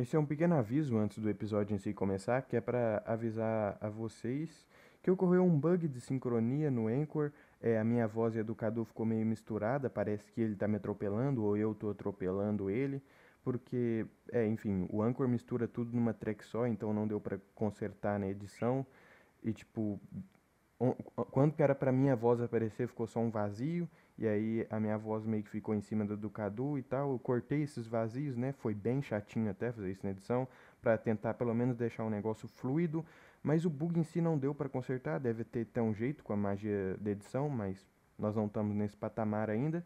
Esse é um pequeno aviso antes do episódio em si começar, que é para avisar a vocês que ocorreu um bug de sincronia no Anchor. É, a minha voz e a do Cadu ficou meio misturada, parece que ele tá me atropelando ou eu tô atropelando ele, porque, é, enfim, o Anchor mistura tudo numa track só, então não deu para consertar na edição. E tipo, quando que era para minha voz aparecer, ficou só um vazio, e aí a minha voz meio que ficou em cima da do Cadu e tal. Eu cortei esses vazios, né? Foi bem chatinho até fazer isso na edição, para tentar pelo menos deixar um negócio fluido, mas o bug em si não deu para consertar, deve ter até um jeito com a magia da edição, mas nós não estamos nesse patamar ainda.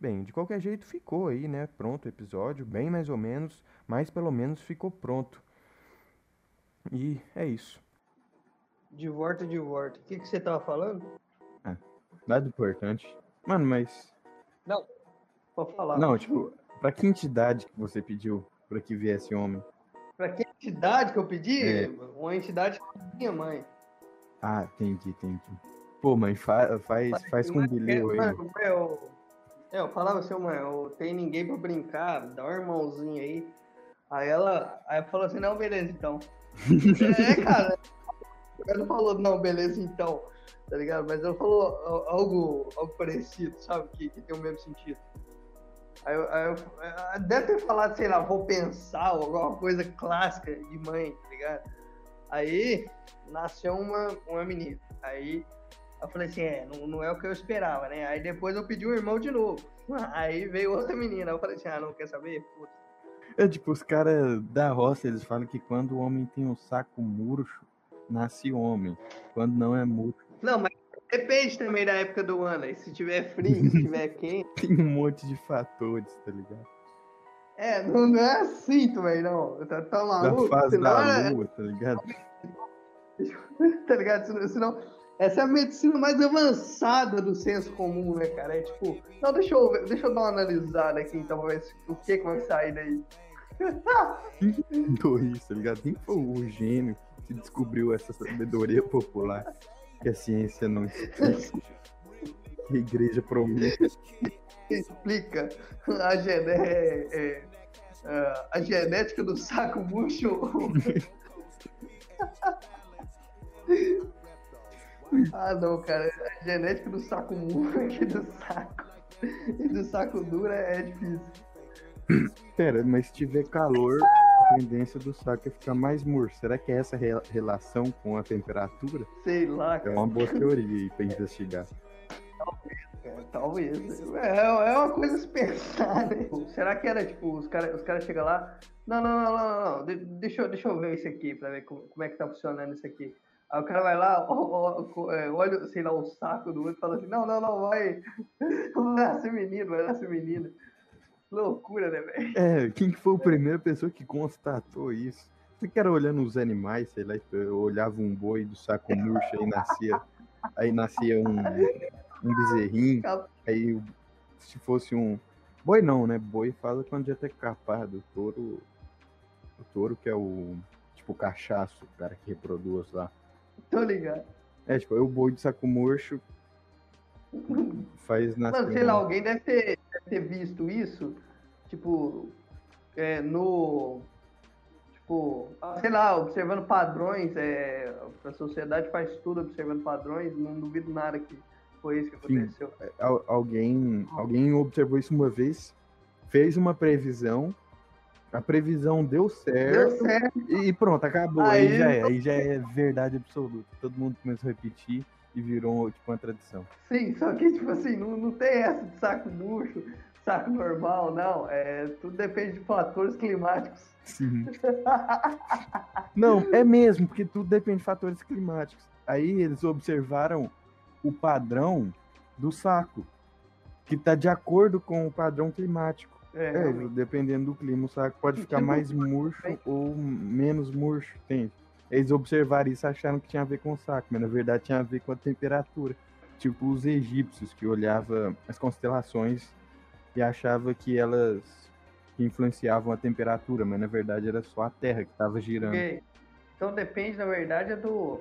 Bem, de qualquer jeito ficou aí, né? Pronto o episódio, bem mais ou menos, mas pelo menos ficou pronto. E é isso. De volta, de volta. O que, que você tava falando? Ah, nada importante. Mano, mas. Não, pode falar. Não, tipo, pra que entidade que você pediu pra que viesse homem? Pra que entidade que eu pedi? É. Uma entidade minha mãe. Ah, entendi, entendi. Pô, mãe, fa faz, faz com bilhão aí. Mano, eu, é, eu falava assim, mãe, eu tenho ninguém pra brincar, dá um irmãozinho aí. Aí ela, aí falou assim, não, beleza, então. é, cara, ela não falou, não, beleza, então, tá ligado? Mas ela falou algo, algo parecido, sabe? Que, que tem o mesmo sentido. Aí, aí eu, deve ter falado, sei lá, vou pensar, alguma coisa clássica de mãe, tá ligado? Aí nasceu uma, uma menina. Aí eu falei assim, é, não, não é o que eu esperava, né? Aí depois eu pedi um irmão de novo. Aí veio outra menina. Eu falei assim, ah, não quer saber? Puta. É tipo, os caras da roça, eles falam que quando o homem tem um saco murcho, nasce homem. Quando não é murcho. Não, mas depende também da época do ano. E se tiver frio, se tiver quente. tem um monte de fatores, tá ligado? É, não, não é assim também, não. Tá, tá maluco? Da fase da é lua, tá ligado? tá ligado? Senão, essa é a medicina mais avançada do senso comum, né, cara? É tipo, não, deixa eu, deixa eu dar uma analisada aqui, então, pra ver o que, que vai sair daí. Inventou isso, tá ligado? Quem foi o gênio que descobriu essa sabedoria popular que a ciência não explica? Que a igreja promete. Explica a, gené é, é, a genética do saco murcho. ah, não, cara. A genética do saco murcho e do saco. E do saco duro é difícil. Pera, mas se tiver calor, a tendência do saco é ficar mais murcho. Será que é essa re relação com a temperatura? Sei lá, cara. É uma boa teoria aí pra investigar. Talvez, talvez. É, é uma coisa se pensar, né? Será que era, tipo, os caras os cara chegam lá, não, não, não, não, não, De, deixa, eu, deixa eu ver isso aqui, pra ver como, como é que tá funcionando isso aqui. Aí o cara vai lá, é, olha, sei lá, o saco do outro e fala assim, não, não, não, vai, vai nascer menino, vai nascer menina. Loucura, né, velho? É, quem que foi a primeira pessoa que constatou isso? Você que era olhando os animais, sei lá, eu olhava um boi do saco murcho e nascia, aí nascia um, um bezerrinho, aí se fosse um... Boi não, né? Boi fala quando já tá capado, o touro... O touro que é o, tipo, o cachaço, o cara que reproduz lá. Tô ligado. É, tipo, o boi de saco murcho faz nascer... Mano, sei lá, alguém deve ter, ter visto isso, tipo, é, no... Tipo, sei lá, observando padrões, é, a sociedade faz tudo observando padrões, não duvido nada que foi isso que aconteceu. Sim, é, alguém, alguém observou isso uma vez, fez uma previsão, a previsão deu certo, deu certo. e pronto, acabou. Aí, aí já é, aí já é verdade absoluta. Todo mundo começou a repetir e virou tipo uma tradição. Sim, só que tipo assim, não, não tem essa de saco murcho, saco normal, não. É, tudo depende de fatores climáticos. Sim. não, é mesmo, porque tudo depende de fatores climáticos. Aí eles observaram o padrão do saco, que está de acordo com o padrão climático. É, é dependendo do clima, o saco pode ficar mais murcho ou menos murcho, entende? Eles observaram isso acharam que tinha a ver com o saco, mas na verdade tinha a ver com a temperatura. Tipo os egípcios que olhavam as constelações e achavam que elas influenciavam a temperatura, mas na verdade era só a Terra que estava girando. Okay. Então depende, na verdade, do,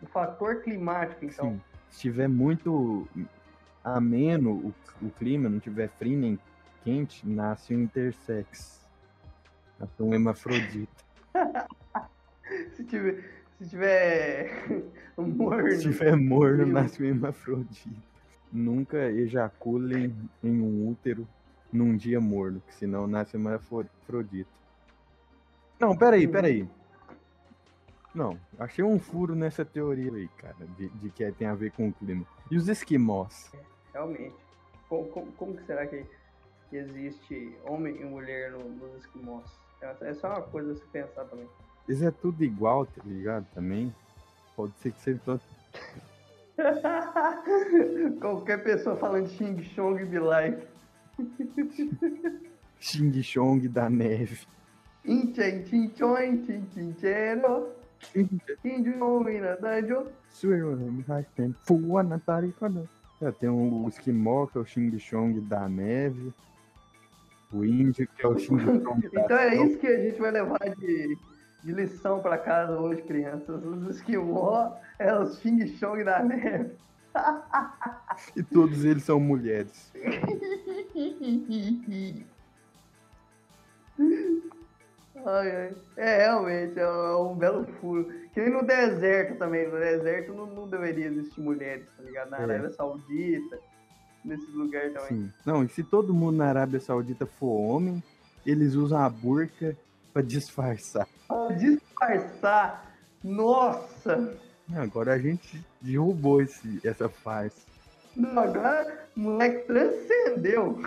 do fator climático, então. Sim se tiver muito ameno o, o clima, não tiver frio nem quente, nasce um intersex. Nasce um hemafrodita. se tiver, se tiver morno. Se tiver morno, nasce um hemafrodita. Nunca ejaculem em um útero num dia morno, que senão nasce hemafrodita. Não, peraí, peraí. Não, achei um furo nessa teoria aí, cara, de, de que tem a ver com o clima. E os esquimós? Realmente. Como, como, como que será que, que, existe homem e mulher no, nos esquimós? É, é só uma coisa a se pensar também. Isso é tudo igual, tá ligado? Também. Pode ser que seja todo. Qualquer pessoa falando Xing Chong be like. Xing Chong da neve. Inchen, chinchon, chinchinchero. Tarifa. Tem o esquimó, que é o Xing Chong da neve. O índio, que é o Xing Chong da Então é isso que a gente vai levar de, de lição para casa hoje, crianças. Os esquimó é os Xing Chong da neve. e todos eles são mulheres. Ai, ai. É, realmente, é um belo furo. Que nem no deserto também. No deserto não, não deveria existir mulheres, tá ligado? Na é. Arábia Saudita, nesses lugares também. Sim. Não, e se todo mundo na Arábia Saudita for homem, eles usam a burca pra disfarçar. Disfarçar? Nossa! Agora a gente derrubou esse, essa farsa. Não, agora o moleque transcendeu.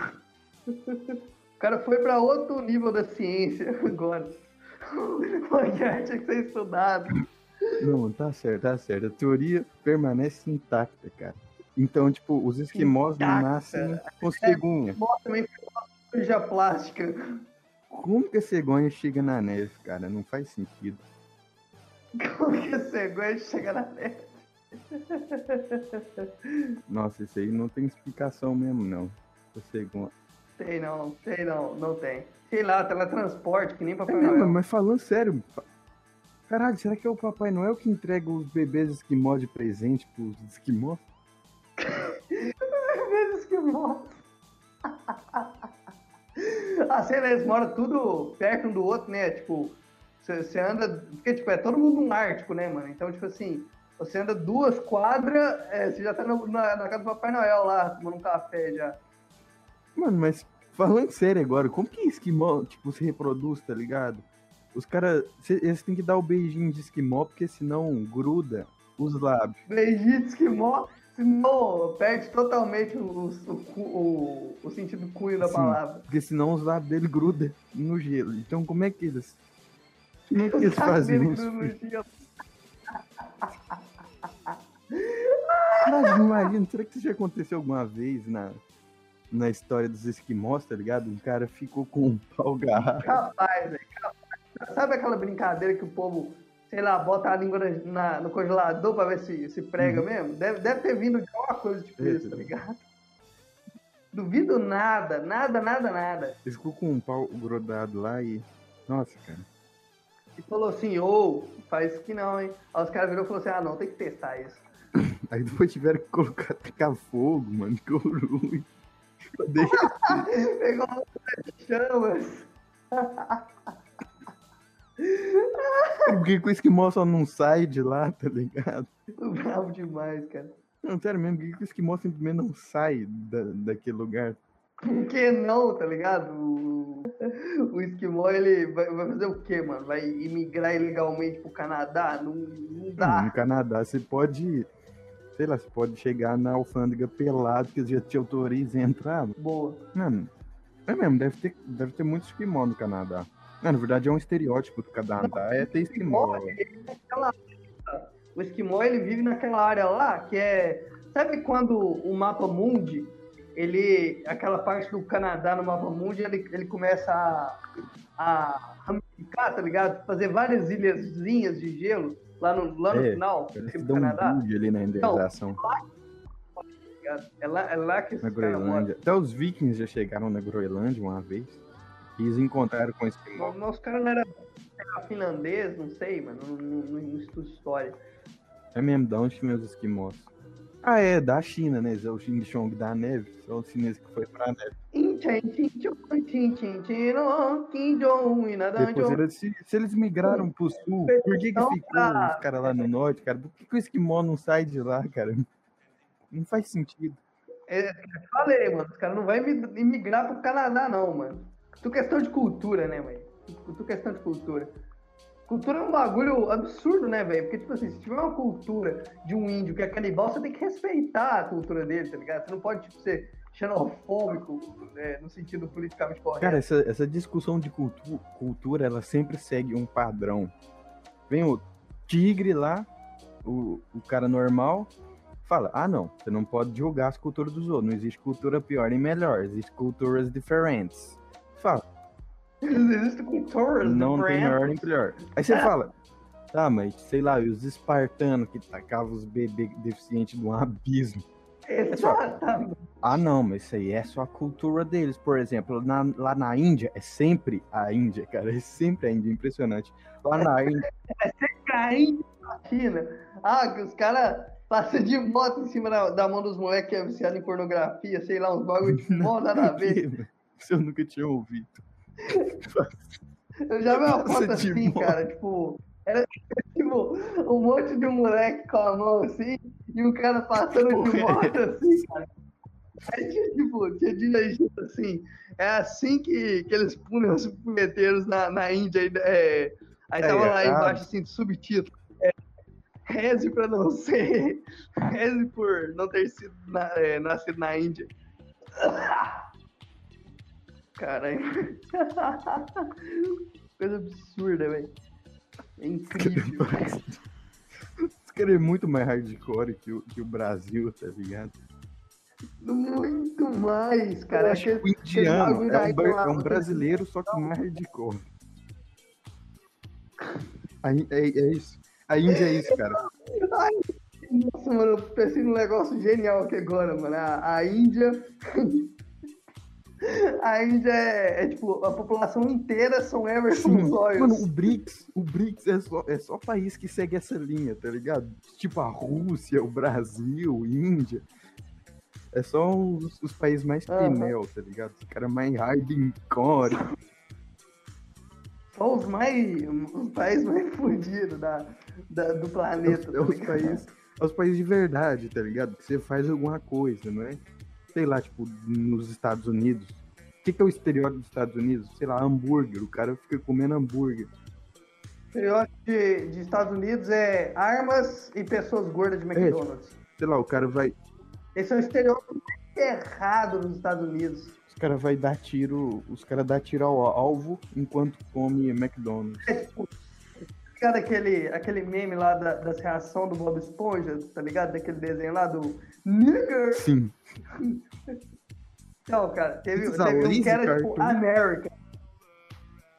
O cara foi para outro nível da ciência agora. O arte tinha que ser estudado. Não, tá certo, tá certo. A teoria permanece intacta, cara. Então, tipo, os esquimós não nascem com cegonha. É, também cirurgia plástica. Como que a cegonha chega na neve, cara? Não faz sentido. Como que a cegonha chega na neve? Nossa, isso aí não tem explicação mesmo, não. A cegonha. Tem não, tem não, não tem. Sei lá, teletransporte, que nem Papai é, Noel. Mas falando sério, caralho, será que é o Papai Noel que entrega os bebês esquimós de presente pros esquimós? bebês esquimós. assim, eles moram tudo perto um do outro, né? Tipo, você anda. Porque, tipo, é todo mundo no Ártico, né, mano? Então, tipo assim, você anda duas quadras, é, você já tá na, na, na casa do Papai Noel lá, tomando um café já. Mano, mas falando sério agora, como que esquimó, tipo, se reproduz, tá ligado? Os caras, eles têm que dar o beijinho de esquimó, porque senão gruda os lábios. Beijinho de esquimó, senão perde totalmente o, o, o, o sentido cunho da Sim, palavra. Porque senão os lábios dele grudam no gelo. Então como é que eles... Como é que eles fazem isso? Caralho, imagina, será que isso já aconteceu alguma vez na na história dos esquimós, tá ligado? Um cara ficou com um pau garrafa. Capaz, velho, capaz. Sabe aquela brincadeira que o povo, sei lá, bota a língua na, no congelador pra ver se, se prega uhum. mesmo? Deve, deve ter vindo de alguma coisa tipo isso, tá ligado? Duvido nada, nada, nada, nada. Ele ficou com um pau grudado lá e. Nossa, cara. E falou assim, ô, oh, faz isso que não, hein? Aí os caras viram e falaram assim, ah não, tem que testar isso. Aí depois tiveram que colocar, tacar fogo, mano, ficou ruim. Pegou chamas. Porque com isso que mostra não sai de lá, tá ligado? Bravo demais, cara. Não, sério mesmo, isso que mostra simplesmente não sai da, daquele lugar. Por que não, tá ligado? O, o esquimó, ele vai, vai, fazer o quê, mano? Vai imigrar ilegalmente pro Canadá? Não, não dá. no Canadá você pode sei lá, você pode chegar na alfândega pelado, que já te autoriza a entrar. Boa. Mano, é mesmo, deve ter, deve ter muito esquimó no Canadá. Não, na verdade é um estereótipo do Canadá, é ter esquimó. O esquimó, ele vive naquela área lá, que é... Sabe quando o mapa mundi, ele... Aquela parte do Canadá no mapa mundi, ele, ele começa a, a ramificar, tá ligado? Fazer várias ilhazinhas de gelo lá no, lá no é, final do Canadá. Um ali na indenização. é, lá, é lá que na Groenlândia. Até os vikings já chegaram na Groenlândia uma vez. Eles encontraram com esse O nosso cara não era, finlandês, não sei, mano. Não, não, não estudo história. É mesmo, da onde meus esquimós? Ah, é, da China, né? É o Xing Chong da neve. Só o chinês que foi pra neve. Então, Depois eles, se, se eles migraram pro sul, por que, que ficou os caras lá no norte, cara? Por que, que o esquimó não sai de lá, cara? Não faz sentido. É, falei, mano, os caras não vão imigrar pro Canadá, não, mano. Tu questão de cultura, né, mãe? Tu questão de cultura. Cultura é um bagulho absurdo, né, velho? Porque, tipo assim, se tiver uma cultura de um índio que é canibal, você tem que respeitar a cultura dele, tá ligado? Você não pode, tipo, ser xenofóbico né, no sentido politicamente correto. Cara, essa, essa discussão de cultu cultura, ela sempre segue um padrão. Vem o tigre lá, o, o cara normal, fala: ah, não, você não pode julgar as culturas dos outros. Não existe cultura pior nem melhor, existem culturas diferentes. Fala Não tem melhor nem pior. Aí você fala, tá, mas sei lá, os espartanos que tacavam os bebês deficientes de um abismo. Exatamente. Ah, não, mas isso aí é só a cultura deles. Por exemplo, na, lá na Índia, é sempre a Índia, cara. É sempre a Índia, impressionante. Lá na Índia. É sempre a Índia China. Ah, que os caras passam de moto em cima da, da mão dos moleques que é viciado em pornografia, sei lá, uns bagulho de moda nada a ver. Isso eu nunca tinha ouvido. Eu já vi uma foto assim, cara, tipo, era tipo um monte de moleque com a mão assim e um cara passando de moto assim, cara. Aí tinha, tipo, tinha dirigido assim, é assim que, que eles punem os punheteiros na, na Índia, é, aí tava é, lá embaixo assim, de subtítulo, é, reze pra não ser, reze por não ter sido na, é, nascido na Índia. Caralho. Coisa absurda, velho. É incrível. Esse cara é muito mais hardcore que o, que o Brasil, tá ligado? Muito mais, cara. Eu acho que o indiano é um, é um brasileiro, só que mais hardcore. É, é isso. A Índia é isso, cara. Ai, nossa, mano, eu pensei num negócio genial aqui agora, mano. A, a Índia A Índia é, é, tipo, a população inteira são Emerson Royals. Mano, o BRICS, o BRICS é só, é só país que segue essa linha, tá ligado? Tipo a Rússia, o Brasil, Índia. É só os, os países mais uhum. tá ligado? Os caras mais hardcore. Só os mais. os países mais fodidos da, da, do planeta. É, os, tá países, é os países de verdade, tá ligado? Que você faz alguma coisa, não é? Sei lá, tipo, nos Estados Unidos. O que, que é o estereótipo dos Estados Unidos? Sei lá, hambúrguer. O cara fica comendo hambúrguer. O estereótipo de, de Estados Unidos é armas e pessoas gordas de McDonald's. É, tipo, sei lá, o cara vai. Esse é o estereótipo errado nos Estados Unidos. Os caras vai dar tiro. Os caras dão tiro ao alvo enquanto come McDonald's. É tipo, ligado aquele, aquele meme lá da, das reações do Bob Esponja, tá ligado? Daquele desenho lá do Nigger. Sim. Não, cara, teve, teve um que era tipo American.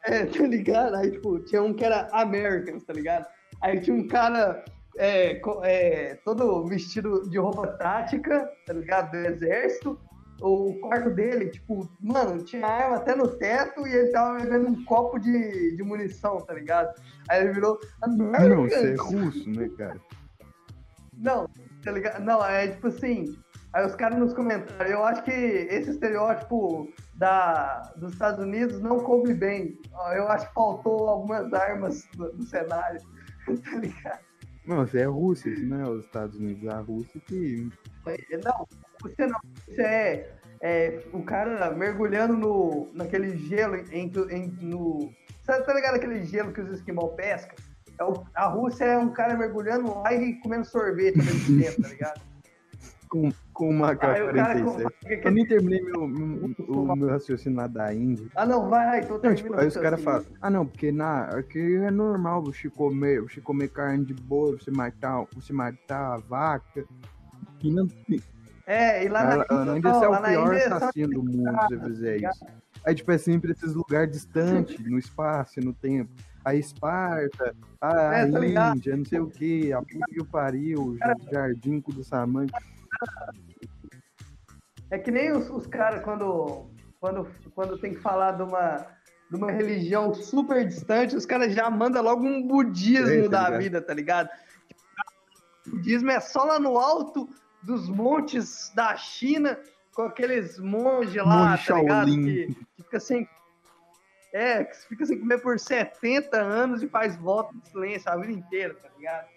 É, tá ligado? Aí, tipo, tinha um que era Americans, tá ligado? Aí tinha um cara é, é, todo vestido de roupa tática, tá ligado? Do exército. O quarto dele, tipo, mano, tinha arma até no teto e ele tava bebendo um copo de, de munição, tá ligado? Aí ele virou Americans. Não, você é russo, né, cara? Não, tá ligado? Não, é tipo assim, Aí os caras nos comentários, eu acho que esse estereótipo da, dos Estados Unidos não coube bem. Eu acho que faltou algumas armas no, no cenário, tá ligado? Não, você é Rússia, isso não é os Estados Unidos, é a Rússia que. Não, você não. Você é, é o cara mergulhando no, naquele gelo em, em, no. Você tá ligado aquele gelo que os esquimó pescam? É o, a Rússia é um cara mergulhando lá e comendo sorvete ao mesmo tempo, tá ligado? com, com uma K-47. Eu nem terminei meu, meu, o meu raciocínio lá da Índia. Ah, não, vai, então não, tipo, Aí os caras falam, ah, não, porque na, aqui é normal você comer, você comer carne de boi, você matar, você matar a vaca. E não É, e lá na, Índia, na Índia, você é o pior assassino do mundo se você fizer isso. Aí, tipo, é sempre esses lugares distantes, no espaço e no tempo. A Esparta, a é, tá Índia, não sei o que, a puta que pariu, o jardim com o Samante. É que nem os, os caras quando, quando, quando tem que falar de uma, de uma religião super distante, os caras já mandam logo um budismo é, tá da vida, tá ligado? O budismo é só lá no alto dos montes da China, com aqueles monges lá, Monge tá ligado? Que, que fica sem. É, que fica sem comer por 70 anos e faz voto de silêncio a vida inteira, tá ligado?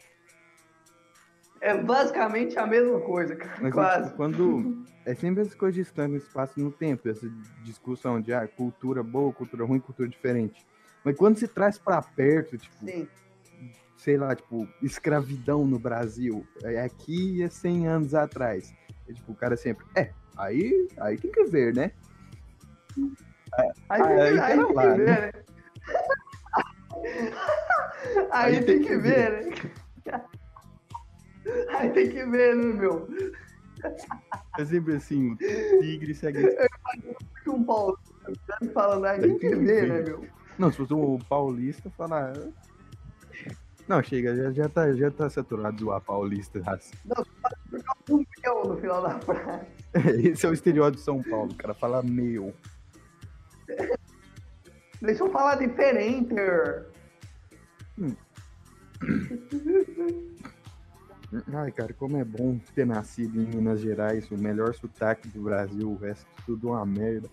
É basicamente a mesma coisa, cara. Mas quase. tipo, quando. É sempre essa coisa de estar no espaço e no tempo, essa discussão de ah, cultura boa, cultura ruim, cultura diferente. Mas quando se traz pra perto, tipo, Sim. sei lá, tipo, escravidão no Brasil, é aqui e é 100 anos atrás. É, tipo, o cara sempre, é, aí, aí tem que ver, né? Aí, Ah, tem, aí que- aí tem que lá, ver, né? Aí, tem, que, ver, né? Aí tem que ver, né, meu? É sempre assim, tigre segue. Que um Paulo falando, aí tem que ver, né, meu? Não, se fosse o paulista, falar. Não, chega, já, já, tá, já tá saturado de zoar paulista. assim. Um meu no final da frase. Esse é o estereótipo de São Paulo, cara fala meu. Deixa eu falar diferente. Ai, cara, como é bom ter nascido em Minas Gerais, o melhor sotaque do Brasil, o resto tudo uma merda.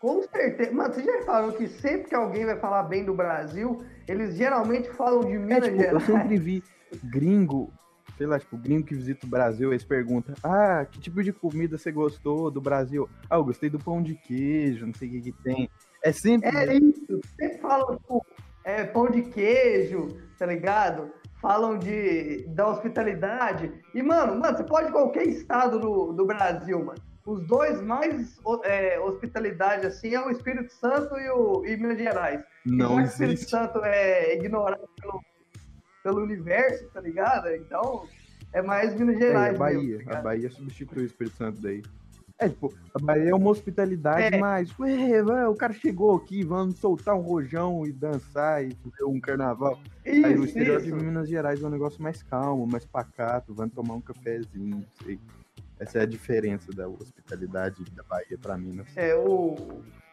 Com certeza. Mano, você já reparou que sempre que alguém vai falar bem do Brasil, eles geralmente falam de É, Minas tipo, eu Gerais. sempre vi gringo, sei lá, tipo, gringo que visita o Brasil, eles perguntam, ah, que tipo de comida você gostou do Brasil? Ah, eu gostei do pão de queijo, não sei o que que tem. É sempre... É isso. Sempre falam, tipo, é, pão de queijo, tá ligado? Falam de, da hospitalidade. E, mano, mano, você pode ir qualquer estado do, do Brasil, mano. Os dois mais é, hospitalidade, assim, é o Espírito Santo e, o, e Minas Gerais. não que o Espírito. Santo é ignorado pelo, pelo universo, tá ligado? Então, é mais Minas É, Gerais a Bahia, mesmo, tá a? Bahia substitui o Espírito Santo daí. É, tipo, a Bahia é uma hospitalidade, É. mas, ué, ué, o cara chegou aqui, vamos soltar um rojão e dançar e fazer um carnaval. Aí o Isso, estereótipo isso. de Minas Gerais é um negócio mais calmo, mais pacato, vamos tomar um cafezinho, não sei. Essa é a diferença da hospitalidade da Bahia pra Minas. É, o,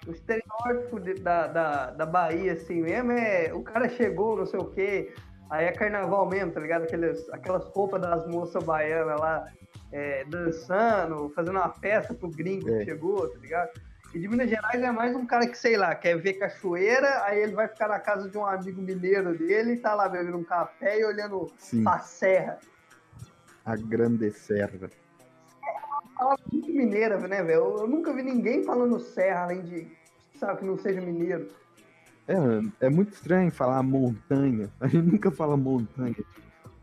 o estereótipo de- da, da, da Bahia, assim mesmo, é o cara chegou, não sei o quê, aí é carnaval mesmo, tá ligado? Aquelas, aquelas roupas das moças baianas lá, é, dançando, fazendo uma festa pro gringo É. que chegou, tá ligado? E de Minas Gerais é mais um cara que, sei lá, quer ver cachoeira, aí ele vai ficar na casa de um amigo mineiro dele e tá lá bebendo um café e olhando Sim, pra serra. a Grande Serra. Fala muito mineira, né, velho? Eu, eu nunca vi ninguém falando serra, além de, sabe, que não seja mineiro. É, é muito estranho falar montanha. A gente nunca fala montanha.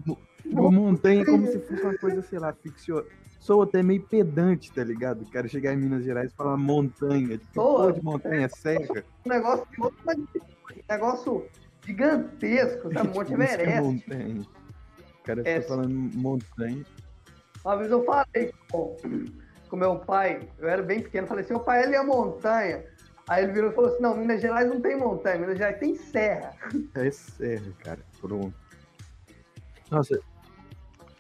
Mo- Tipo, montanha é como se fosse uma coisa, sei lá, ficção. Sou até meio pedante, tá ligado? O cara chegar em Minas Gerais e falar montanha. Tipo, porra de montanha, serra. um negócio, um negócio gigantesco, tá? Monte Tipo, que é Everest. montanha. O cara fica É. falando montanha. Uma vez eu falei com, com meu pai, eu era bem pequeno, falei assim, meu pai, ele é montanha. Aí ele virou e falou assim, não, Minas Gerais não tem montanha, Minas Gerais tem serra. É serra, cara. Pronto. Nossa,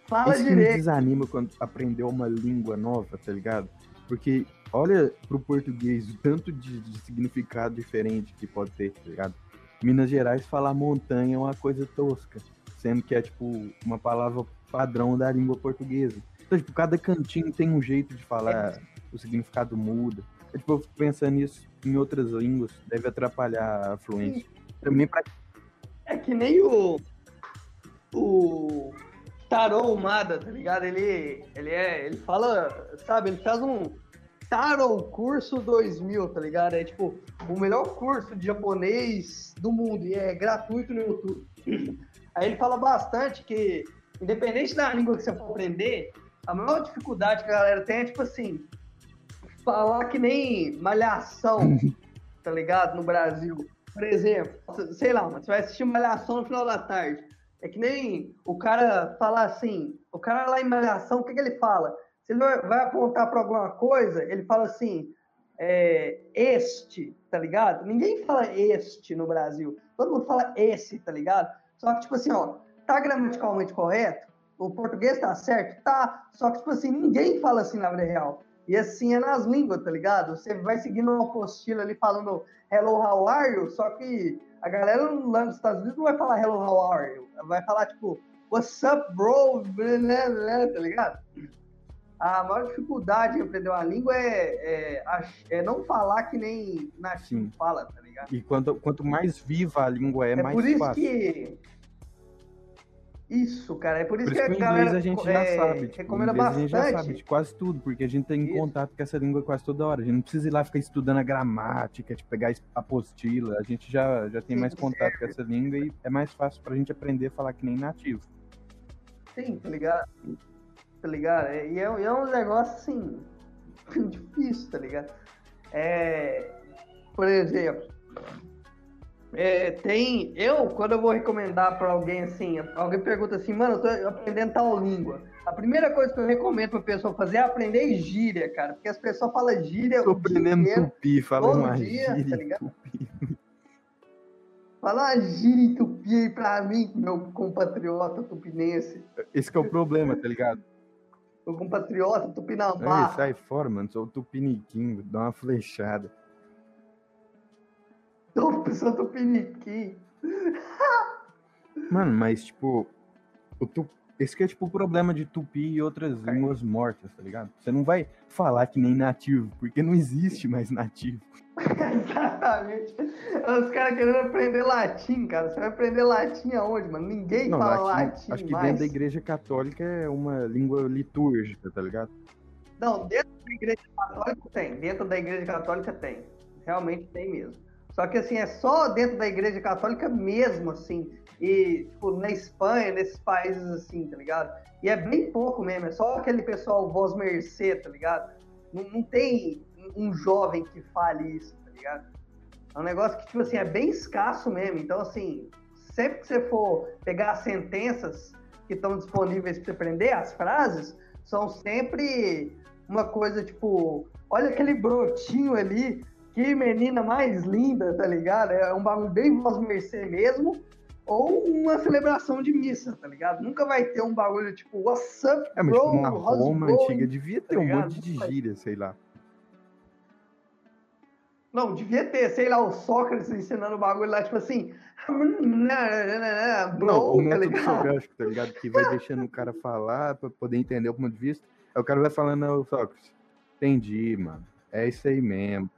Fala isso que me direito. desanima quando aprendeu uma língua nova, tá ligado? Porque olha pro português o tanto de, de significado diferente que pode ter, tá ligado? Minas Gerais falar montanha é uma coisa tosca, sendo que é tipo uma palavra padrão da língua portuguesa. Então, tipo, cada cantinho tem um jeito de falar, o significado muda. Eu, tipo, pensando nisso em outras línguas, deve atrapalhar a fluência. Também pra É que nem o. O. Tarô Umada, tá ligado? Ele, ele é. Ele fala. Sabe, ele faz um. Tarot Curso 2000, tá ligado? É tipo o melhor curso de japonês do mundo e é gratuito no YouTube. Aí ele fala bastante que, independente da língua que você for aprender, a maior dificuldade que a galera tem é tipo assim: falar que nem malhação, tá ligado? No Brasil. Por exemplo, sei lá, você vai assistir Malhação no final da tarde. É que nem o cara falar assim, o cara lá em Malhação, o que, que ele fala? Se ele vai vai apontar para alguma coisa, ele fala assim, é, este, tá ligado? Ninguém fala este no Brasil. Todo mundo fala esse, tá ligado? Só que, tipo assim, ó, tá gramaticalmente correto? O português tá certo? Tá. Só que, tipo assim, ninguém fala assim na vida real. E assim é nas línguas, tá ligado? Você vai seguindo uma apostila ali falando hello, how are you? Só que a galera lá nos Estados Unidos não vai falar hello, how are you? Vai falar, tipo, what's up, bro? Blá, blá, blá, Tá ligado? a maior dificuldade em aprender uma língua é, é, é não falar que nem nativo Sim. fala, tá ligado? E quanto, quanto mais viva a língua é, é mais por isso fácil. que isso, cara, é por isso, por isso que, que a galera a gente já é, sabe. Tipo, recomenda bastante. A gente já sabe de quase tudo, porque a gente tem isso. contato com essa língua quase toda hora. A gente não precisa ir lá ficar estudando a gramática, tipo, pegar apostila. A gente já, já tem Sim, mais contato com essa língua e é mais fácil pra gente aprender a falar que nem nativo. Sim, tá ligado? Tá ligado? É, e é, é um negócio assim, difícil, tá ligado? É, por exemplo, é, tem. Eu, quando eu vou recomendar para alguém assim, alguém pergunta assim, mano, eu tô aprendendo tal língua. A primeira coisa que eu recomendo pra pessoa fazer é aprender gíria, cara. Porque as pessoas falam gíria. Tô aprendendo tupi, fala uma dia, gíria. Tá ligado? Tupi. Fala uma gíria em tupi aí pra mim, meu compatriota tupinense. Esse é o problema, tá ligado? Meu compatriota tupinambá. sai fora, mano. Sou o tupiniquim, dá uma flechada. Tô pensando tupiniquim. Mano, mas tipo, o tu... esse que é tipo o problema de tupi e outras línguas mortas, tá ligado? Você não vai falar que nem nativo, porque não existe mais nativo. Exatamente. Os caras querendo aprender latim, cara. Você vai aprender latim aonde, mano? Ninguém não, fala latim, latim Acho que mais. dentro da igreja católica é uma língua litúrgica, tá ligado? Não, dentro da igreja católica tem. Dentro da igreja católica tem. Realmente tem mesmo. Só que assim, é só dentro da igreja católica mesmo, assim. E, tipo, na Espanha, nesses países assim, tá ligado? E é bem pouco mesmo, é só aquele pessoal voz mercê, tá ligado? Não, não tem um jovem que fale isso, tá ligado? É um negócio que, tipo assim, é bem escasso mesmo. Então, assim, sempre que você for pegar as sentenças que estão disponíveis para você aprender, as frases, são sempre uma coisa tipo, olha aquele brotinho ali, que menina mais linda, tá ligado? É um bagulho bem voz mercê mesmo. Ou uma celebração de missa, tá ligado? Nunca vai ter um bagulho tipo, what's up, é, mas, bro? Tipo, na Roma antiga devia ter tá um monte de gíria, sei lá. Não, devia ter, sei lá, o Sócrates ensinando o bagulho lá, tipo assim. Bro, não, o método tá socrático, tá ligado? Que vai deixando o cara falar pra poder entender o ponto de vista. Aí o cara vai falando, ao Sócrates, entendi, mano. É isso aí mesmo.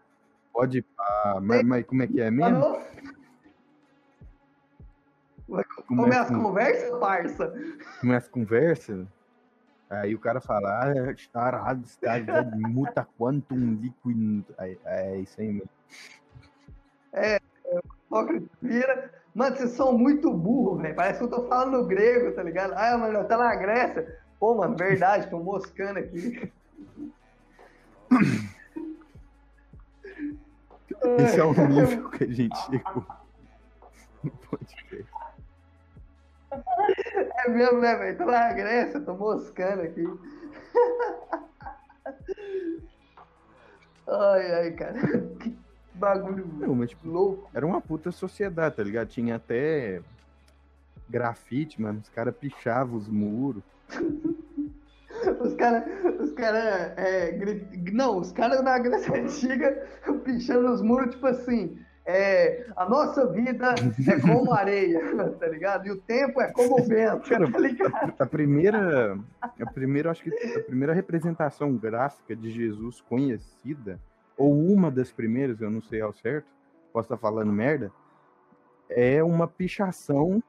Pode pá. Mas, mas, como é que é mesmo? Começa a conversa, parça. Começa a conversa. Aí o cara fala, ah, está está muta quantum liquid. É, é isso aí mesmo. É, vira. Mano, vocês são muito burros, velho. Parece que eu tô falando grego, tá ligado? Ah, mano, tá na Grécia. Pô, mano, verdade, tô moscando aqui. Esse é o nível que a gente chegou no podcast. É mesmo, né, velho? Tô na Grécia, tô moscando aqui. Ai, ai, cara. Que bagulho Não, mas, tipo, louco. Era uma puta sociedade, tá ligado? Tinha até grafite, mano. Os caras pichavam os muros. Os caras, os caras, é, não, os caras na Grécia Antiga pichando os muros, tipo assim, é, a nossa vida é como areia, tá ligado? E o tempo é como o vento, Cara, tá ligado? A primeira, a primeira, acho que a primeira representação gráfica de Jesus conhecida, ou uma das primeiras, eu não sei ao certo, posso estar falando merda, é uma pichação.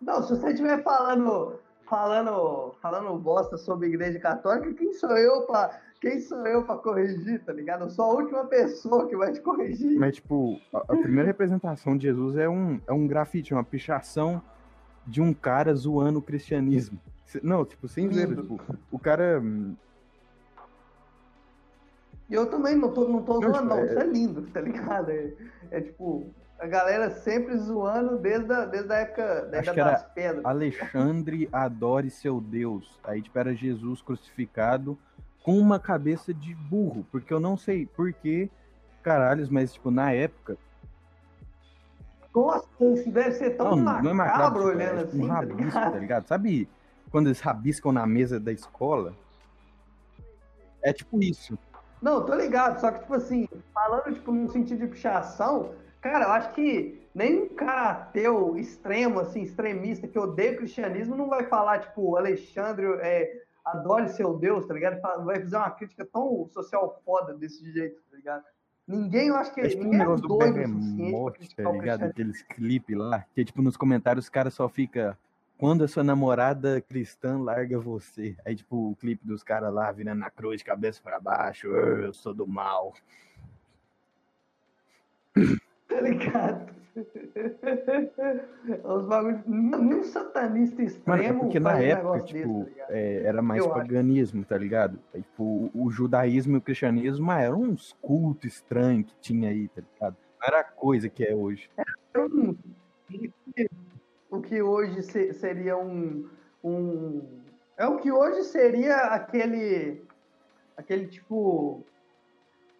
Não, se você estiver falando falando, falando bosta sobre igreja católica, quem sou eu para quem sou eu para corrigir, tá ligado? Eu sou a última pessoa que vai te corrigir. Mas, tipo, a, a primeira representação de Jesus é um, é um grafite, uma pichação de um cara zoando o cristianismo. Não, tipo, sem ver, tipo, o cara. E eu também não tô, não tô não, zoando, tipo, não. É... Isso é lindo, tá ligado? É, é tipo, a galera sempre zoando desde a, desde a época, da época das pedras. Alexandre adore seu Deus. Aí, tipo, era Jesus crucificado com uma cabeça de burro. Porque eu não sei por que caralhos, mas, tipo, na época. Nossa, isso deve ser tão não, macabro, não é macabro olhando é, tipo, assim. Um tá rabisco, tá ligado? tá ligado? Sabe quando eles rabiscam na mesa da escola? É tipo isso. Não, tô ligado, só que, tipo assim, falando, tipo, no sentido de pichação, Cara, eu acho que nem um cara ateu extremo, assim, extremista, que odeia o cristianismo, não vai falar, tipo, Alexandre, é, adore seu Deus, tá ligado? Vai fazer uma crítica tão social foda desse jeito, tá ligado? Ninguém, eu acho que. É um ninguém é negócio do doido o suficiente tá o ligado? Aqueles clipes lá, que tipo, nos comentários os caras só fica quando a sua namorada cristã larga você. Aí, tipo, o clipe dos caras lá virando na cruz, cabeça pra baixo, "Ah, eu sou do mal. Tá ligado? Os bagulhos. Nem um satanista Mano, é extremo porque na um época, tipo, desse, tá é, era mais Eu acho. paganismo, tá ligado? Aí, tipo, o, o judaísmo e o cristianismo ah, eram uns cultos estranhos que tinha aí, tá ligado? Não era a coisa que é hoje. Hum, o que hoje se- seria um, um. É o que hoje seria aquele. Aquele tipo.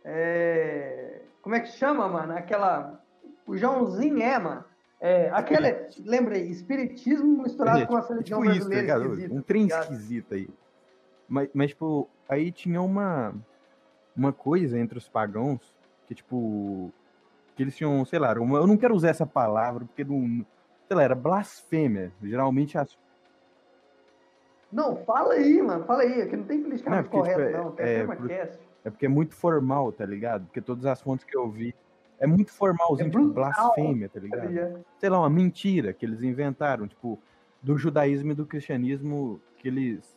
é, como é que chama, mano? Aquela. O Joãozinho é, mano. É, aquele. Lembra aí, espiritismo misturado É, com a tipo, religião tipo isso, tá brasileira. ligado? Um tá trem ligado? esquisito aí. Mas, mas, tipo, aí tinha uma, uma coisa entre os pagãos que, tipo, que eles tinham, sei lá, uma, eu não quero usar essa palavra porque não, sei lá, era blasfêmia. Geralmente as Não, fala aí, mano. Fala aí. Aqui não tem politicamente Não, porque, tipo, correto, é- não. É, é, por-. É porque é muito formal, tá ligado? Porque todas as fontes que eu vi é muito formalzinho, É tipo, blasfêmia, tá tá ligado? Sei lá, uma mentira que eles inventaram, tipo, do judaísmo e do cristianismo, que eles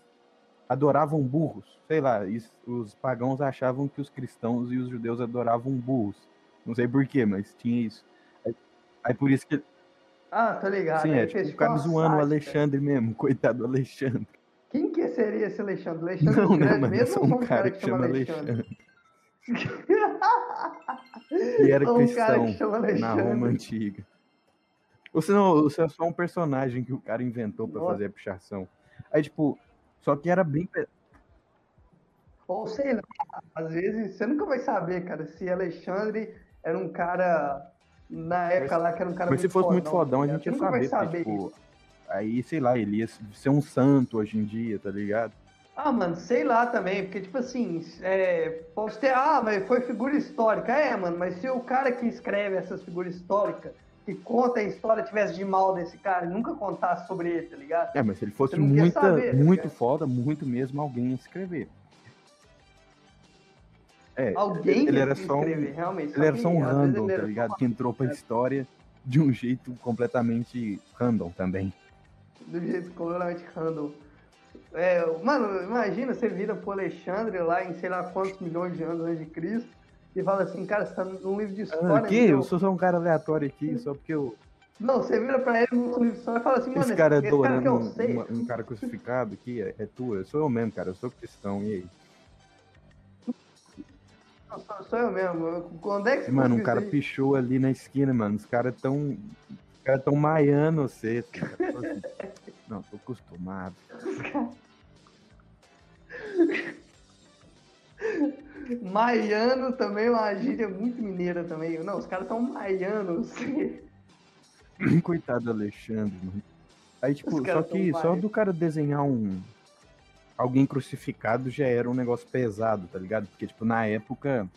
adoravam burros. Sei lá, os pagãos achavam que os cristãos e os judeus adoravam burros. Não sei porquê, mas tinha isso. Aí, aí por isso que. Ah, tô ligado. Sim, é tipo uma zoando o. Alexandre mesmo, coitado do Alexandre. Quem que seria esse Alexandre? Alexandre Não, o Grande não, é mesmo só ou um cara que chama Alexandre. E E era um cristão na. Roma antiga. Ou senão, ou se é só um personagem que o cara inventou pra Nossa. fazer a pichação. Aí, tipo, só que era bem. Ou sei lá, às vezes você nunca vai saber, cara, se Alexandre era um cara na época lá que era um cara Mas se fosse muito fodão, a tá gente ia nunca vai saber, porque, saber tipo, aí, sei lá, ele ia ser um santo hoje em dia, tá ligado? Ah, mano, sei lá também, porque, tipo assim, é, pode ter, ah, mas foi figura histórica. É, mano, mas se o cara que escreve essas figuras históricas, que conta a história, tivesse de mal desse cara e nunca contasse sobre ele, tá ligado? É, mas se ele fosse muita, saber, tá muito ligado? foda, muito mesmo, alguém ia escrever. É, Alguém ele ia era só um, escrever, realmente. ele era só um random, tá ligado? uma- Que entrou pra história de um jeito completamente random também. do jeito completamente random. É, mano, imagina, você vira pro Alexandre lá em sei lá quantos milhões de anos antes de Cristo e fala assim, cara, você tá num livro de Ah, história. que? então- Eu sou só um cara aleatório aqui, só porque eu. Não, você vira pra ele num livro de história e fala assim, mano, Esse cara esse cara que adorando eu um, sei. uma- um cara crucificado aqui é, é tu, eu sou eu mesmo, cara, eu sou cristão, e aí? Não, sou, sou eu mesmo. Quando é que você Mano, um cara pichou ali na esquina, mano, os caras tão. Os caras tão maiando você. cara. Tô assim, Não, tô acostumado. Maiano também é uma gíria muito mineira também. Não, os caras tão maianos. Coitado do Alexandre, mano. Aí, tipo, só que só do cara desenhar um. Alguém crucificado já era um negócio pesado, tá ligado? Porque, tipo, na época,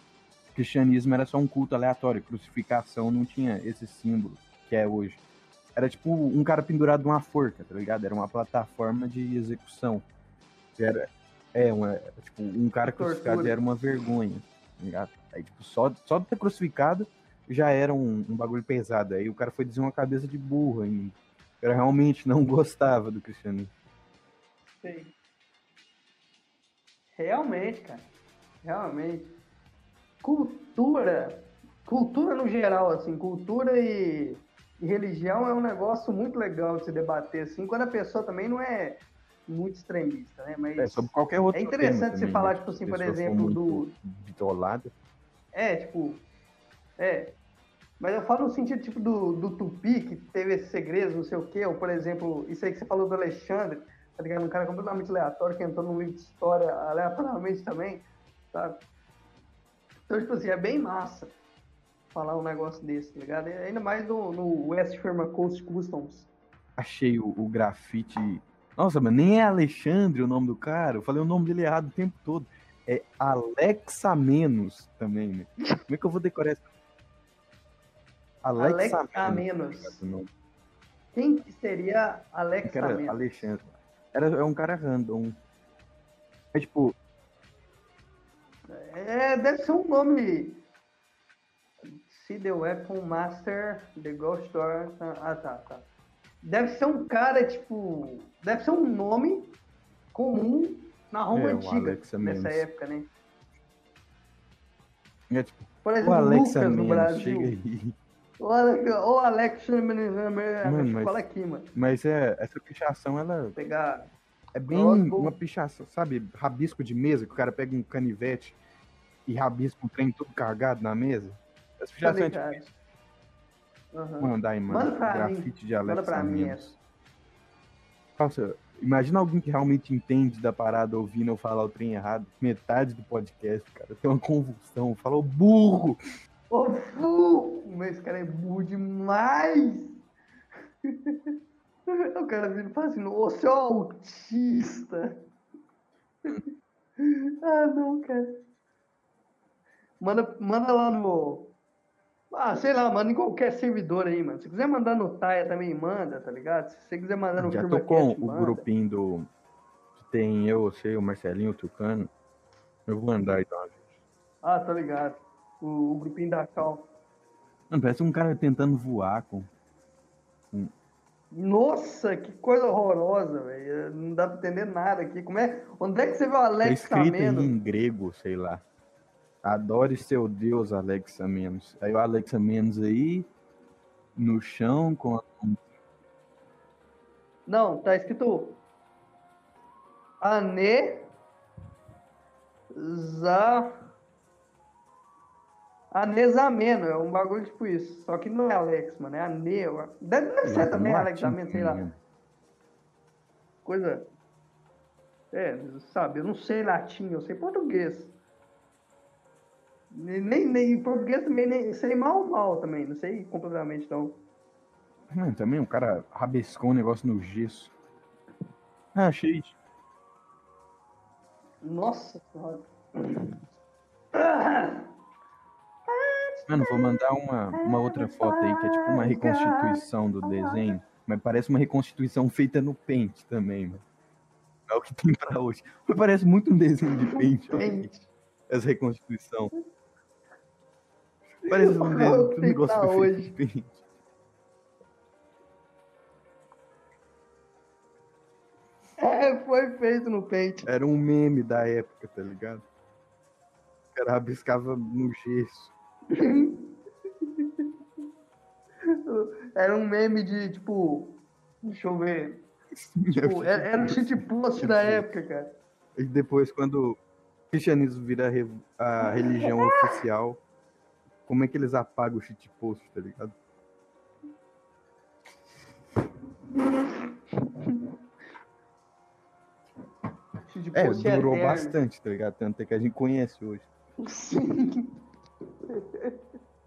o cristianismo era só um culto aleatório. Crucificação não tinha esse símbolo que é hoje. Era tipo um cara pendurado numa forca, tá ligado? Era uma plataforma de execução. Era, é, uma, tipo, um cara crucificado era uma vergonha, tá ligado? Aí, tipo, só, só de ter crucificado já era um, um bagulho pesado. Aí o cara foi dizer uma cabeça de burro ainda. Cara realmente não gostava do cristianismo. Sei. Realmente, cara. Realmente. Cultura. Cultura no geral, assim, cultura e, e religião é um negócio muito legal de se debater, assim, quando a pessoa também não é muito extremista, né? Mas É, sobre qualquer outro é interessante você também, falar, né? tipo assim, Se por exemplo, do, muito bitolada. É, tipo. É. Mas eu falo no sentido, tipo, do, do Tupi, que teve esses segredos, não sei o quê, ou, por exemplo, isso aí que você falou do Alexandre, tá ligado? Um cara completamente aleatório, que entrou num livro de história aleatoriamente também, sabe? Então, tipo assim, é bem massa falar um negócio desse, tá ligado? Ainda mais no, no West Firma Coast Customs. Achei o, o grafite. Nossa, mas nem é Alexandre o nome do cara. Eu falei o nome dele errado o tempo todo. É Alexa Menos também, né? Como é que eu vou decorar essa? Alexa, Alexa Menos. Menos. o nome. Quem que seria Alexa era Menos? Alexandre. Era, é um cara random. É tipo. É, deve ser um nome. See the Weapon Master, The Ghost Door. Ah, tá, tá. Deve ser um cara, tipo. Deve ser um nome comum na Roma É, o antiga, Alexa nessa época, né? É tipo. Por O exemplo, Alexa Lucas no Brasil. O Alex, o Alex Mano, mas- aqui, mano. Mas é, essa pichação, ela pegar. é bem uma pichação, sabe? Rabisco de mesa, que o cara pega um canivete e rabisca um trem tudo cagado na mesa. Tipo ligado? Aham. mandar aí, mano. Manda pra mim. grafite de Manda Alexa pra mim essa. Nossa, imagina alguém que realmente entende da parada ouvindo eu falar o trem errado. Metade do podcast, cara, tem uma convulsão. Falou burro! Ô, fu! Mas esse cara é burro demais! O cara vira e fala assim, ô seu autista! Ah, não, cara. Manda, manda lá no. Ah, sei lá, manda em qualquer servidor aí, mano. Se quiser mandar no Taia também, manda, tá ligado? Se você quiser mandar no Já Firmacast, tocou o manda. grupinho do. Tem eu, você, o Marcelinho, o Tucano. Eu vou andar então. Ah, tá ligado. O, o grupinho da Cal. Mano, parece um cara tentando voar com. Nossa, que coisa horrorosa, velho. Não dá pra entender nada aqui. Como é? Onde é que você vê o Tá Alex escrito aí Ameno? em grego, sei lá. Adore seu Deus, Alexa Menos. Aí o Alexa Menos aí, no chão, com a. Não, tá escrito Ane Za Anesameno, é um bagulho tipo isso. Só que não é Alex, mano, é Ane. Deve, deve ser também no Alex latim Ameno, sei lá. também. Coisa. É, sabe, eu não sei latim, eu sei português. Nem, nem, nem português também, nem, sei mal, mal também, não sei completamente não. Mano, também o cara rabiscou um negócio no gesso. Ah, achei. Nossa senhora. Mano, vou mandar uma, uma outra foto aí, que é tipo uma reconstituição do desenho. Mas parece uma reconstituição feita no Paint também, mano. É o que tem pra hoje. Mas parece muito um desenho de Paint, ó, essa reconstituição. Parece um, negócio feito hoje. É, foi feito no Paint. Era um meme da época, tá ligado? O cara rabiscava no gesso. Era um meme de, tipo, deixa eu ver. Tipo, era, era um shit post da época, cara. E depois, quando o cristianismo vira a a religião oficial, como é que eles apagam o shitpost, tá ligado? É, post durou eterno. bastante, tá ligado? Tanto é que a gente conhece hoje. Sim.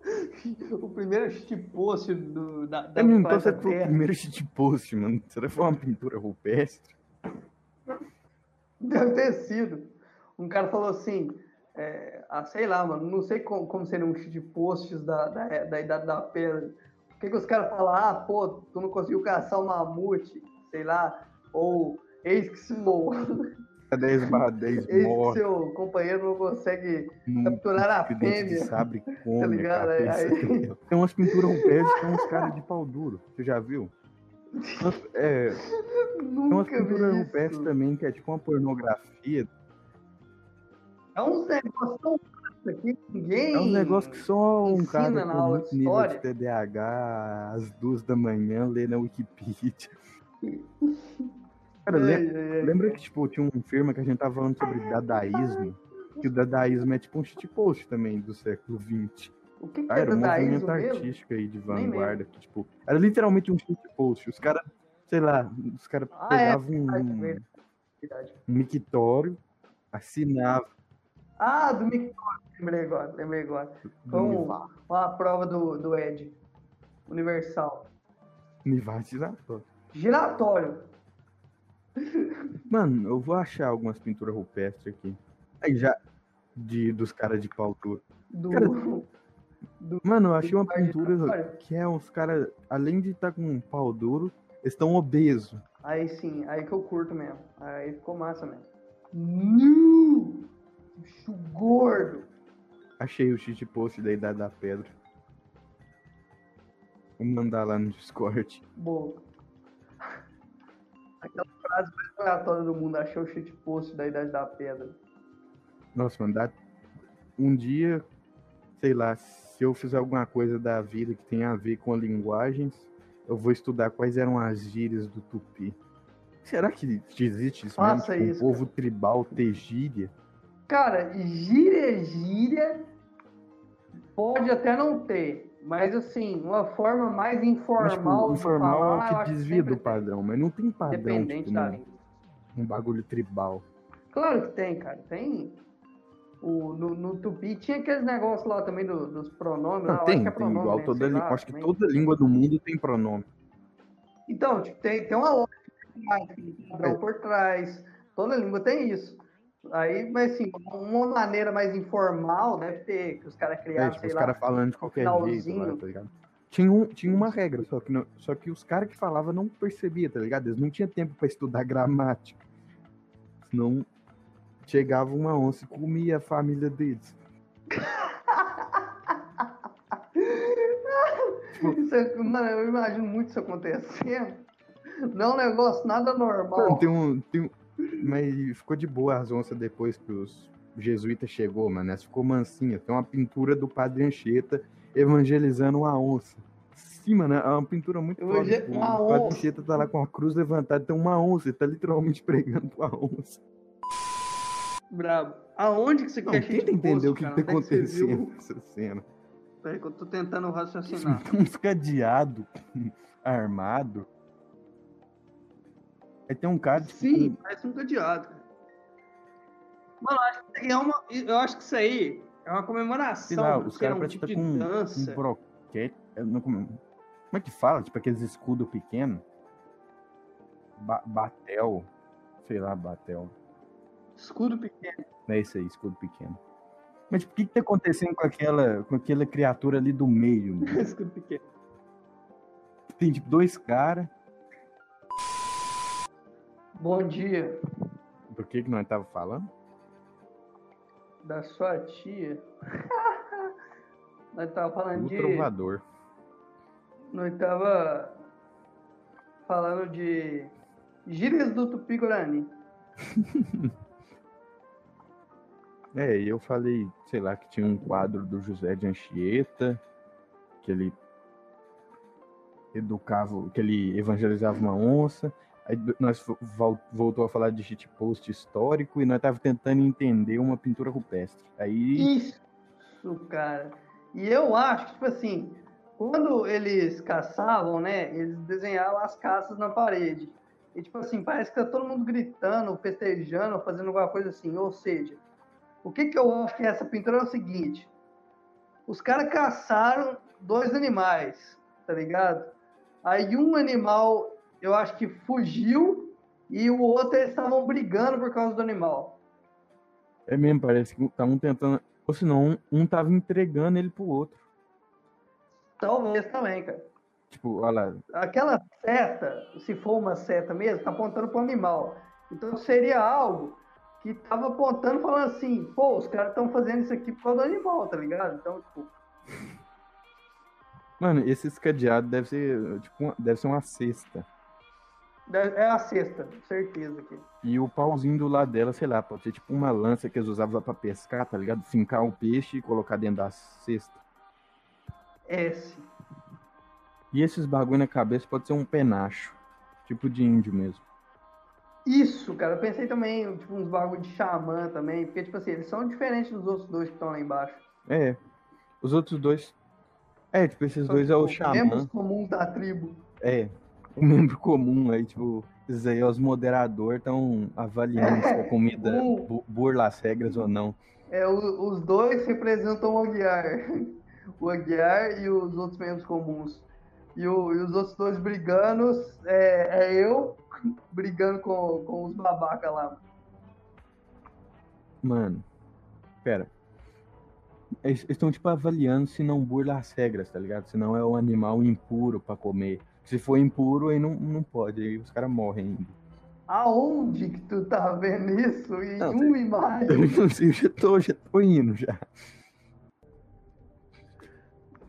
o primeiro shit post do, da, da É, então você foi o primeiro shitpost, mano. Será que foi uma pintura rupestre? Deve ter sido. Um cara falou assim, é, ah, sei lá, mano, não sei como, como seriam os de posts da, da, da Idade da Pedra. Por que, que os caras falam, ah, pô, tu não conseguiu caçar o mamute, sei lá, ou eis que seu, 10 barra 10 eis que morre. seu companheiro não consegue capturar a fêmea. sabre come, Tá ligado? a cabeça. Aí- Tem umas pinturas rupestres que tem uns caras de pau duro. Você já viu? É, tem umas Nunca pinturas rupestres também que é tipo uma pornografia. É uns negócios tão aqui, ninguém... É um negócio que só um cara na com aula de nível de. TDAH às duas da manhã lê na Wikipedia. Cara, lembra, lembra que tipo, tinha um filme que a gente tava falando sobre dadaísmo? Que o dadaísmo é tipo um shitpost também do século XX. O que, que Ah, é era um movimento dadaísmo mesmo? artístico aí de vanguarda. Que, tipo, era literalmente um shitpost. Os caras, sei lá, os caras Ah, é, pegavam um, verdade. um mictório, assinavam. Ah, do Mictório, lembrei agora, lembrei agora. Foi um- uma prova do, do Ed, Universal. Nivatizatório. Giratório. Mano, eu vou achar algumas pinturas rupestres aqui. Aí já. De, dos caras de pau duro. Do, Cara, do- Mano, eu achei uma pintura giratório. que é uns caras, além de estar com um pau duro, eles estão obesos. Aí sim, aí que eu curto mesmo. Aí ficou massa mesmo. Nu! Bicho gordo. Achei o shitpost da Idade da Pedra. Vou mandar lá no Discord. Boa. Aquela frase mais aleatória do mundo, achei o shitpost da Idade da Pedra. Nossa, mano, dá... um dia, sei lá, se eu fizer alguma coisa da vida que tenha a ver com linguagens, eu vou estudar quais eram as gírias do Tupi. Será que existe isso Faça mesmo? Tipo, isso, um povo tribal ter gíria? Cara, gíria é gíria pode até não ter, mas assim, uma forma mais Mas, informal tipo, de informal falar, é o que desvia do padrão, mas não tem tem, padrão, Independente tipo, da língua. um bagulho tribal. Claro que tem, cara. Tem. O, no, no Tupi tinha aqueles negócios lá também do- dos pronomes. lá, Não, tem, acho que é tem pronome, igual né? toda lá, Acho que também. toda língua do mundo tem pronome. Então, tipo, tem, tem uma lógica tem um padrão É. por trás. Toda língua tem isso. Aí, mas assim, uma maneira mais informal deve ter, que os caras É, criaram, tipo, sei os caras falando de qualquer jeito lá, finalzinho. tá ligado? Tinha, um, tinha uma regra, só que, não- só que os caras que falavam não percebia, tá ligado? Eles não tinham tempo pra estudar gramática. Senão chegava uma onça e comia a família deles. Isso é- mano, eu imagino muito isso acontecendo. Não é um negócio nada normal. Mano, tem um, tem um- Mas ficou de boa as onças depois que os jesuítas chegou, mano. Essa ficou mansinha. Tem uma pintura do Padre Anchieta evangelizando uma onça. Sim, mano, é uma pintura muito. Evangel- uma o Padre. Anchieta tá lá com a cruz levantada, tem uma onça, ele tá literalmente pregando pra onça. Brabo. Aonde que você Não, quer tenta shitpost, entender o que, cara? que tá é você viu? acontecendo nessa cena. Peraí que eu tô tentando raciocinar. Tem uns cadeados armado. Aí tem um cara, tipo, Sim, com- parece um cadeado. Mano, eu acho que isso aí é uma. Eu acho que isso aí é uma comemoração. sei lá, por os ser caras um tipo que de com dança. um broquete. não- como, é que fala? Tipo aqueles escudos pequenos. Ba- batel. Sei lá, batel. Escudo pequeno. É esse aí, escudo pequeno. Mas tipo, o que, que tá acontecendo com aquela, com aquela criatura ali do meio? Escudo pequeno. Tem tipo dois caras. Bom dia. Do que que nós tava falando? Da sua tia. Nós tava falando O de. trovador. Nós tava falando de gírias do Tupi-Guarani. É, eu falei, sei lá, que tinha um quadro do José de Anchieta, que ele educava, que ele evangelizava uma onça. Aí nós vo- vol- voltou a falar de shitpost histórico e nós tava tentando entender uma pintura rupestre. Aí, Isso, cara. E eu acho que, tipo assim, quando eles caçavam, né, eles desenhavam as caças na parede. E, tipo assim, parece que tá todo mundo gritando, festejando, fazendo alguma coisa assim. Ou seja, o que que eu acho que essa pintura é o seguinte. Os caras caçaram dois animais, tá ligado? Aí um animal, eu acho que fugiu, e o outro eles estavam brigando por causa do animal. é mesmo, parece que tá um tentando. Ou senão, um, um tava entregando ele pro outro. Talvez também, cara. Tipo, olha lá, aquela seta, se for uma seta mesmo, tá apontando para o animal. Então seria algo que tava apontando, falando assim, pô, os caras estão fazendo isso aqui por causa do animal, tá ligado? Então, tipo, Mano, esse cadeado deve ser, tipo, deve ser uma cesta. Deve- é a sexta, certeza aqui. E o pauzinho do lado dela, sei lá, pode ser tipo uma lança que eles usavam pra pescar, tá ligado? Fincar o peixe e colocar dentro da cesta. S. E esses bagulho na cabeça pode ser um penacho. Tipo de índio mesmo. Isso, cara, eu pensei também, tipo, uns bagulho de xamã também, porque, tipo assim, eles são diferentes dos outros dois que estão lá embaixo. É. Os outros dois. É, tipo, esses dois é o São membros xamã. comuns da tribo. É. O membro comum aí, tipo, esses aí, os moderadores estão avaliando se a comida bu- burla as regras ou não. É, o- os dois representam o Aguiar. O Aguiar e os outros membros comuns. E, o- e os outros dois brigando é, é eu brigando com, com os babaca lá. Mano, pera. Eles estão, tipo, avaliando se não burla as regras, tá ligado? Se não é um animal impuro pra comer. Se for impuro, aí não, não pode, aí os caras morrem ainda. Aonde que tu tá vendo isso? Em Não, uma imagem? Eu não sei, já tô, já tô indo já.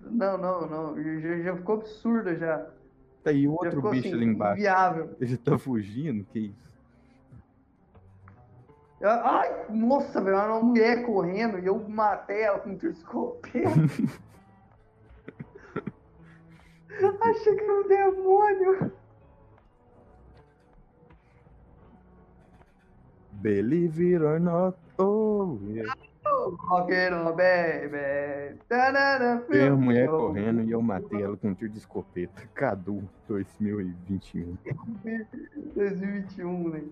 Não, não, não. Já, já ficou absurdo já. Tá aí outro ficou bicho assim, ali embaixo. inviável. Ele tá fugindo? Que isso? Ai, nossa, velho, era uma mulher correndo e eu matei ela com um. Achei que era um demônio. Believe it or not, oh yeah. On, baby. Tanana, Tem a mulher correndo e eu matei ela com um tiro de escopeta. Cadu 2021. 2021, né?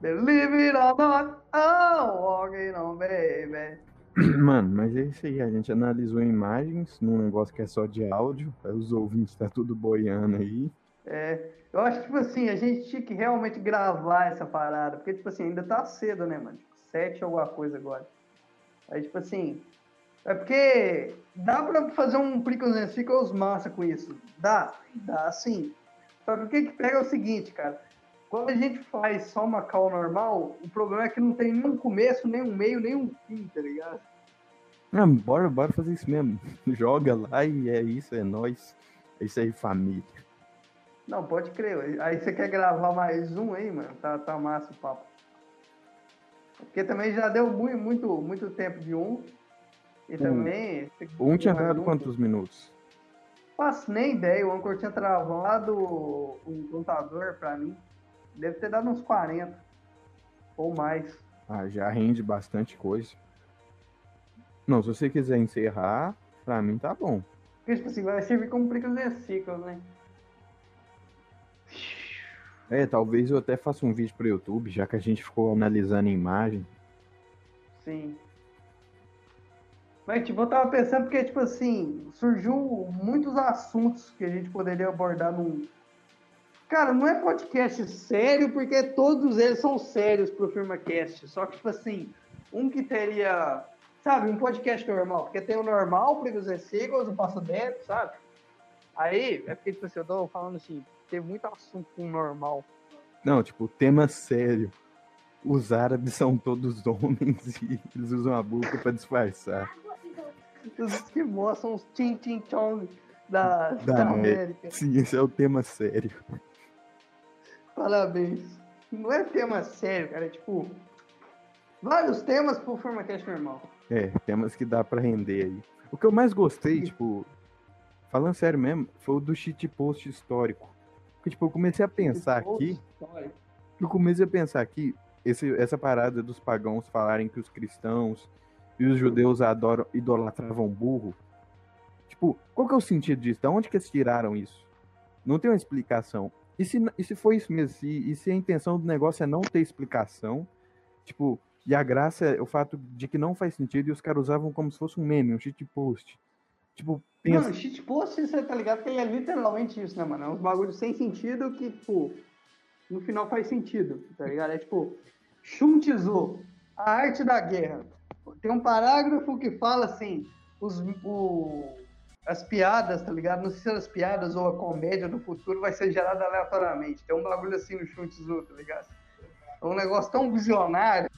Believe it or not, oh, walking on, baby. Mano, mas é isso aí. A gente analisou imagens num negócio que é só de áudio. Os ouvintes tá tudo boiando aí. É, eu acho que, tipo assim, a gente tinha que realmente gravar essa parada, porque, tipo assim, ainda tá cedo, né, mano? Tipo, sete alguma coisa agora. Aí, tipo assim, é porque dá pra fazer um Prickles and Sickles massa com isso. Dá, dá sim. Só que o que que pega é o seguinte, cara. Quando a gente faz só uma call normal, o problema é que não tem nem um começo, nem um meio, nem um fim, tá ligado? Ah, bora, bora fazer isso mesmo. Joga lá e é isso, é nós. É isso aí, família. Não, pode crer. Aí você quer gravar mais um aí, mano? Tá, tá massa o papo. Porque também já deu muito, muito, muito tempo de um. E também. Um tinha mais dado quantos minutos? Faço nem ideia. O Anchor tinha travado o contador pra mim. Deve ter dado uns 40. Ou mais. Ah, já rende bastante coisa. Não, se você quiser encerrar, pra mim tá bom. Porque, tipo assim, vai servir como Prickles and Sickles, né? É, talvez eu até faça um vídeo pro YouTube, já que a gente ficou analisando a imagem. Sim. Mas, tipo, eu tava pensando porque, tipo assim, surgiu muitos assuntos que a gente poderia abordar num. Cara, não é podcast sério, porque todos eles são sérios pro FirmaCast. Só que, tipo assim, um que teria, sabe, um podcast normal. Porque tem o normal, Prigos e Seagulls, o Passo Dentro, sabe? Aí, é porque, tipo assim, eu tô falando assim, tem muito assunto com o normal. Não, tipo, tema sério. Os árabes são todos homens e eles usam a boca pra disfarçar. Os que mostram os Tim Tim Chong da, Da da. América. Sim, esse é o tema sério. Parabéns. Não é tema sério, cara. É tipo. Vários temas pro FormaCast normal. É, temas que dá pra render aí. O que eu mais gostei, tipo, falando sério mesmo, foi o do shitpost histórico. Porque, tipo, eu comecei a pensar aqui, eu comecei a pensar aqui, esse, essa parada dos pagãos falarem que os cristãos e os judeus adoram, idolatravam burro. Tipo, qual que é o sentido disso? Da onde que eles tiraram isso? Não tem uma explicação. E se, e se foi isso mesmo? Se, e se a intenção do negócio é não ter explicação? Tipo, e a graça é o fato de que não faz sentido e os caras usavam como se fosse um meme, um shitpost. Tipo, pensa. Mano, shitpost, você tá ligado que é literalmente isso, né, mano? É uns bagulhos sem sentido que, tipo, no final faz sentido, tá ligado? É tipo, Shuntizu, a arte da guerra. Tem um parágrafo que fala assim, os, o, as piadas, tá ligado? Não sei se as piadas ou a comédia do futuro vai ser gerada aleatoriamente. Tem um bagulho assim no Shuntizu, tá ligado? É um negócio tão visionário.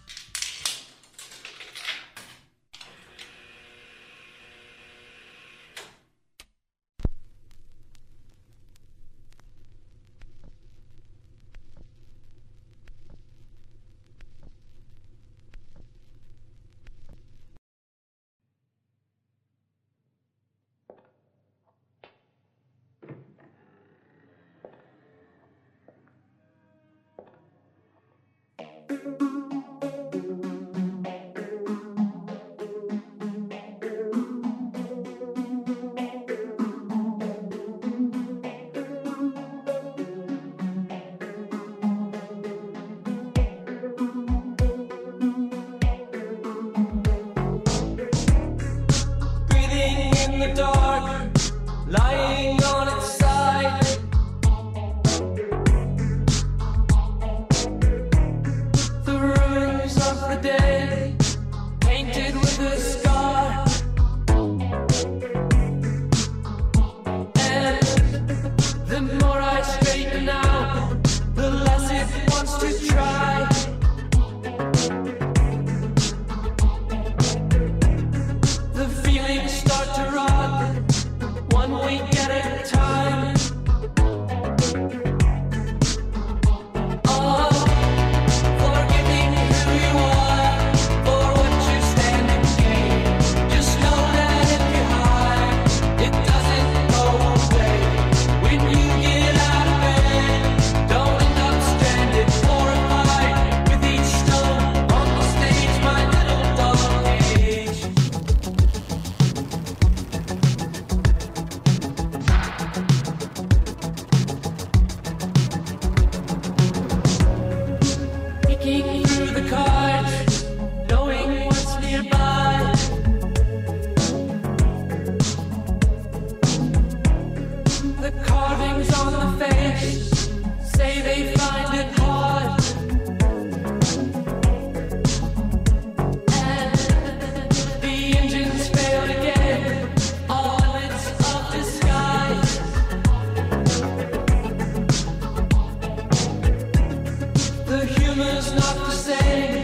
It's not the same.